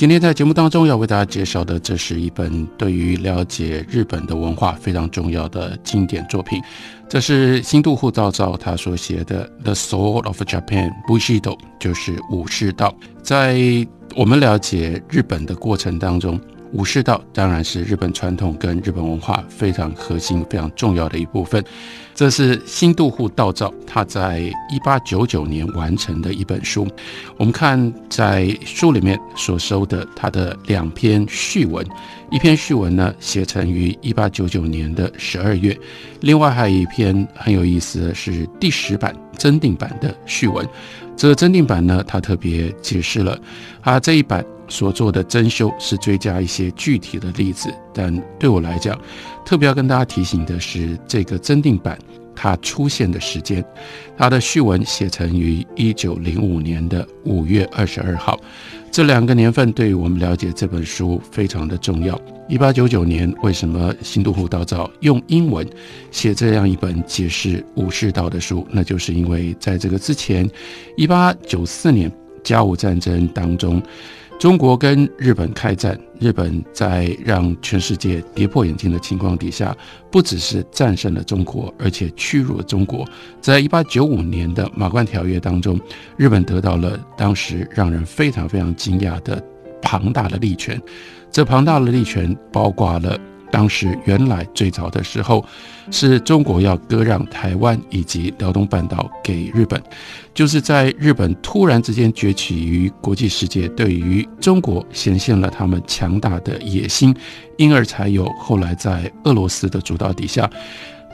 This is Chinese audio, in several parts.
今天在节目当中要为大家介绍的，这是一本对于了解日本的文化非常重要的经典作品。这是新渡户造造他所写的《The Soul of Japan》，Bushido 就是武士道。在我们了解日本的过程当中。武士道当然是日本传统跟日本文化非常核心、非常重要的一部分。这是新渡户道造他在一八九九年完成的一本书。我们看在书里面所收的他的两篇序文，一篇序文呢写成于一八九九年的十二月，另外还有一篇很有意思的是第十版增订版的序文。这个增订版呢，他特别解释了他这一版。所做的增修是追加一些具体的例子，但对我来讲，特别要跟大家提醒的是，这个增订版它出现的时间，它的序文写成于一九零五年的五月二十二号，这两个年份对于我们了解这本书非常的重要。一八九九年，为什么新都户道造用英文写这样一本解释武士道的书？那就是因为在这个之前，一八九四年甲午战争当中。中国跟日本开战，日本在让全世界跌破眼镜的情况底下，不只是战胜了中国，而且屈辱了中国。在一八九五年的马关条约当中，日本得到了当时让人非常非常惊讶的庞大的利权。这庞大的利权包括了。当时原来最早的时候，是中国要割让台湾以及辽东半岛给日本，就是在日本突然之间崛起于国际世界，对于中国显现了他们强大的野心，因而才有后来在俄罗斯的主导底下，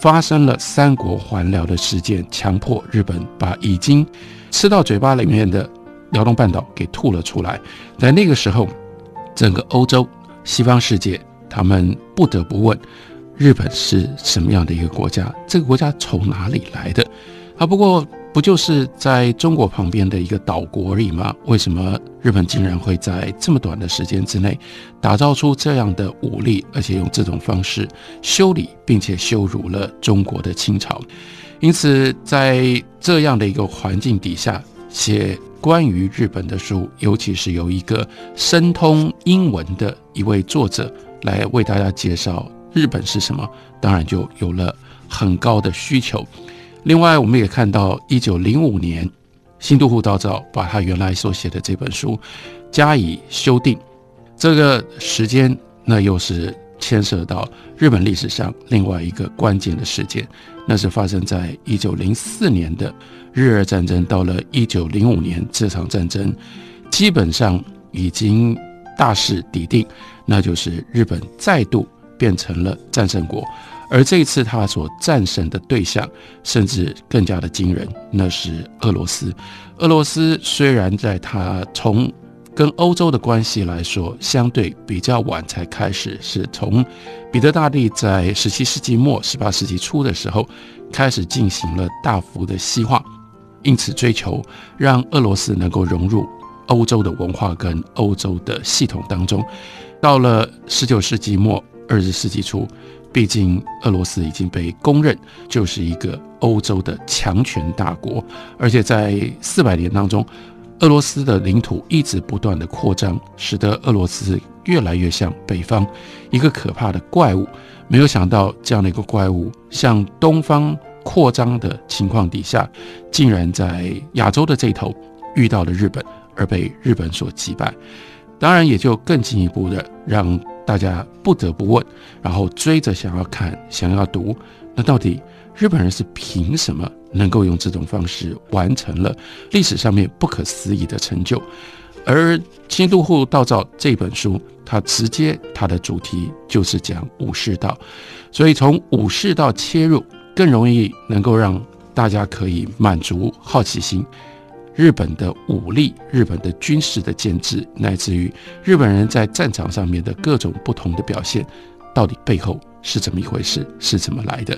发生了三国还辽的事件，强迫日本把已经吃到嘴巴里面的辽东半岛给吐了出来。在那个时候，整个欧洲西方世界。他们不得不问：日本是什么样的一个国家？这个国家从哪里来的？啊，不过不就是在中国旁边的一个岛国而已吗？为什么日本竟然会在这么短的时间之内打造出这样的武力，而且用这种方式修理并且羞辱了中国的清朝？因此，在这样的一个环境底下写关于日本的书，尤其是有一个深通英文的一位作者。来为大家介绍日本是什么，当然就有了很高的需求。另外，我们也看到，一九零五年，新都户道造把他原来所写的这本书加以修订。这个时间，那又是牵涉到日本历史上另外一个关键的事件，那是发生在一九零四年的日俄战争。到了一九零五年，这场战争基本上已经大势已定。那就是日本再度变成了战胜国，而这一次他所战胜的对象甚至更加的惊人，那是俄罗斯。俄罗斯虽然在他从跟欧洲的关系来说相对比较晚才开始，是从彼得大帝在十七世纪末、十八世纪初的时候开始进行了大幅的西化，因此追求让俄罗斯能够融入欧洲的文化跟欧洲的系统当中。到了十九世纪末、二十世纪初，毕竟俄罗斯已经被公认就是一个欧洲的强权大国，而且在四百年当中，俄罗斯的领土一直不断的扩张，使得俄罗斯越来越像北方一个可怕的怪物。没有想到这样的一个怪物向东方扩张的情况底下，竟然在亚洲的这头遇到了日本，而被日本所击败。当然，也就更进一步的让大家不得不问，然后追着想要看、想要读，那到底日本人是凭什么能够用这种方式完成了历史上面不可思议的成就？而《新都户道造》这本书，它直接它的主题就是讲武士道，所以从武士道切入，更容易能够让大家可以满足好奇心。日本的武力、日本的军事的建制，乃至于日本人在战场上面的各种不同的表现，到底背后是怎么一回事？是怎么来的？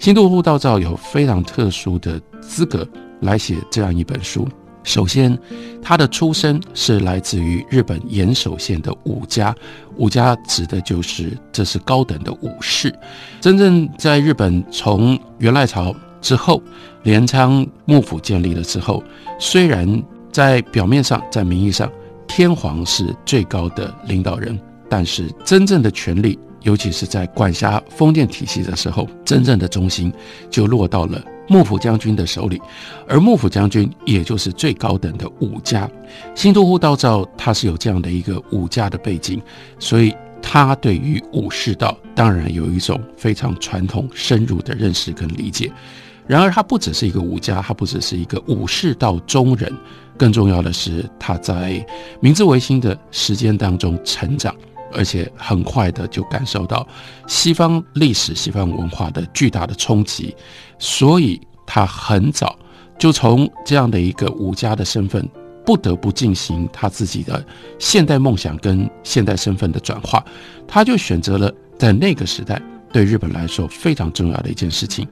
新渡户道造有非常特殊的资格来写这样一本书。首先，他的出身是来自于日本岩手县的武家，武家指的就是这是高等的武士。真正在日本从元赖朝之后，镰仓幕府建立了之后，虽然在表面上在名义上天皇是最高的领导人，但是真正的权力，尤其是在管辖封建体系的时候，真正的中心就落到了。幕府将军的手里，而幕府将军也就是最高等的武家。新都护道造他是有这样的一个武家的背景，所以他对于武士道当然有一种非常传统深入的认识跟理解。然而，他不只是一个武家，他不只是一个武士道中人，更重要的是他在明治维新的时间当中成长，而且很快的就感受到西方历史、西方文化的巨大的冲击。所以他很早就从这样的一个武家的身份，不得不进行他自己的现代梦想跟现代身份的转化。他就选择了在那个时代对日本来说非常重要的一件事情。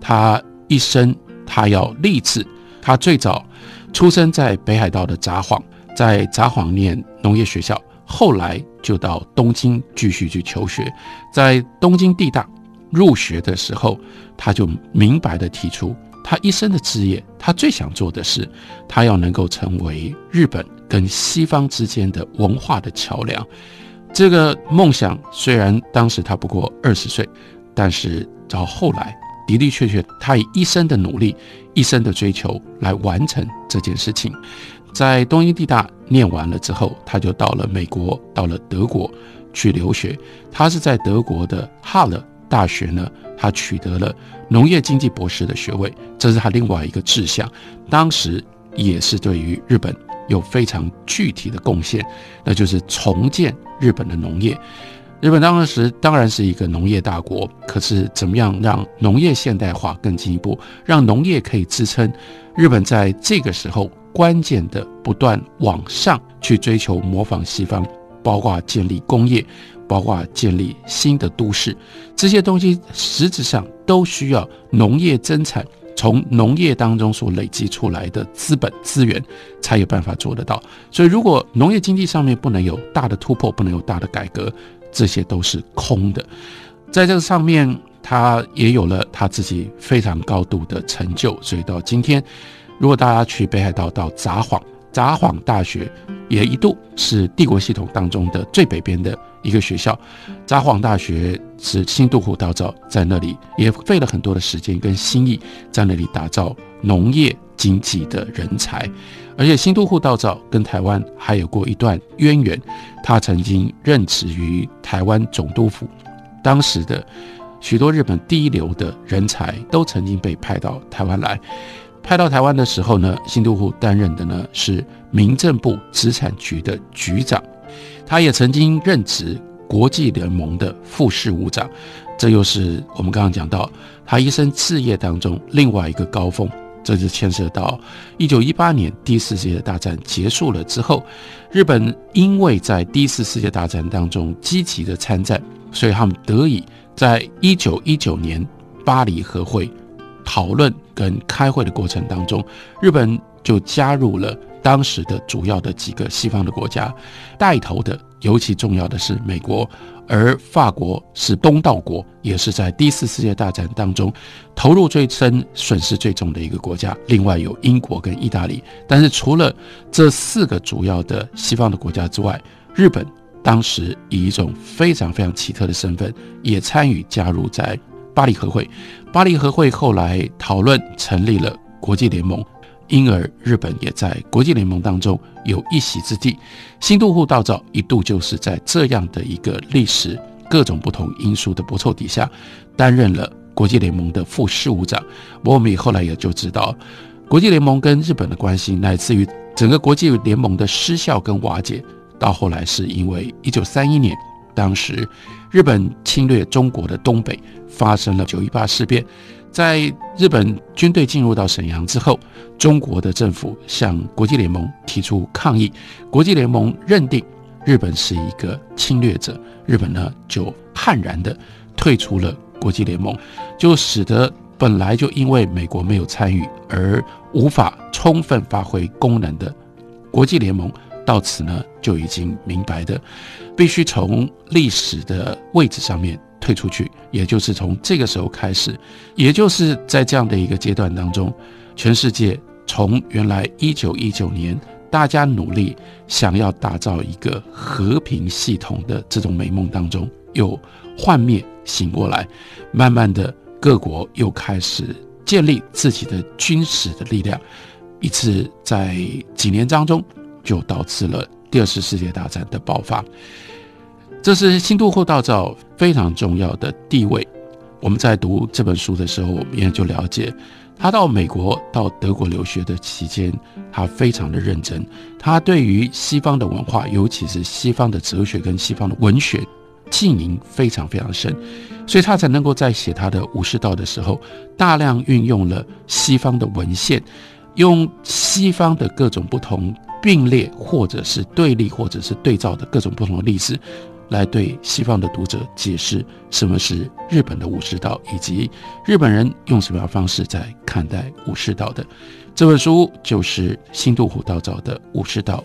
他一生他要立志。他最早出生在北海道的札幌，在札幌念农业学校，后来就到东京继续去求学，在东京地大。入学的时候，他就明白的提出，他一生的职业，他最想做的是，他要能够成为日本跟西方之间的文化的桥梁。这个梦想虽然当时他不过二十岁，但是到后来的的确确，他以一生的努力、一生的追求来完成这件事情。在东京地大念完了之后，他就到了美国，到了德国去留学。他是在德国的哈勒。大学呢，他取得了农业经济博士的学位，这是他另外一个志向。当时也是对于日本有非常具体的贡献，那就是重建日本的农业。日本当时当然是一个农业大国，可是怎么样让农业现代化更进一步，让农业可以支撑日本在这个时候关键的不断往上去追求模仿西方，包括建立工业。包括建立新的都市，这些东西实质上都需要农业增产，从农业当中所累积出来的资本资源，才有办法做得到。所以，如果农业经济上面不能有大的突破，不能有大的改革，这些都是空的。在这个上面，他也有了他自己非常高度的成就。所以到今天，如果大家去北海道到札幌，札幌大学也一度是帝国系统当中的最北边的。一个学校，札幌大学是新渡户道造在那里也费了很多的时间跟心意，在那里打造农业经济的人才，而且新渡户道造跟台湾还有过一段渊源，他曾经任职于台湾总督府，当时的许多日本第一流的人才都曾经被派到台湾来，派到台湾的时候呢，新渡户担任的呢是民政部资产局的局长。他也曾经任职国际联盟的副事务长，这又是我们刚刚讲到他一生事业当中另外一个高峰。这就牵涉到一九一八年第一次世界大战结束了之后，日本因为在第一次世界大战当中积极的参战，所以他们得以在一九一九年巴黎和会讨论跟开会的过程当中，日本就加入了。当时的主要的几个西方的国家，带头的尤其重要的是美国，而法国是东道国，也是在第四世界大战当中投入最深、损失最重的一个国家。另外有英国跟意大利，但是除了这四个主要的西方的国家之外，日本当时以一种非常非常奇特的身份，也参与加入在巴黎和会。巴黎和会后来讨论成立了国际联盟。因而，日本也在国际联盟当中有一席之地。新渡户道造一度就是在这样的一个历史各种不同因素的搏凑底下，担任了国际联盟的副事务长。我们后来也就知道，国际联盟跟日本的关系，乃至于整个国际联盟的失效跟瓦解，到后来是因为一九三一年，当时日本侵略中国的东北，发生了九一八事变。在日本军队进入到沈阳之后，中国的政府向国际联盟提出抗议，国际联盟认定日本是一个侵略者，日本呢就悍然的退出了国际联盟，就使得本来就因为美国没有参与而无法充分发挥功能的国际联盟，到此呢就已经明白的，必须从历史的位置上面退出去。也就是从这个时候开始，也就是在这样的一个阶段当中，全世界从原来一九一九年。大家努力想要打造一个和平系统的这种美梦当中，又幻灭醒过来，慢慢的各国又开始建立自己的军事的力量，一次在几年当中就导致了第二次世界大战的爆发。这是新都后道造非常重要的地位。我们在读这本书的时候，我们也就了解。他到美国、到德国留学的期间，他非常的认真。他对于西方的文化，尤其是西方的哲学跟西方的文学，经营非常非常深，所以他才能够在写他的《武士道》的时候，大量运用了西方的文献，用西方的各种不同并列，或者是对立，或者是对照的各种不同的历史。来对西方的读者解释什么是日本的武士道，以及日本人用什么样方式在看待武士道的。这本书就是新渡虎道造的武士道。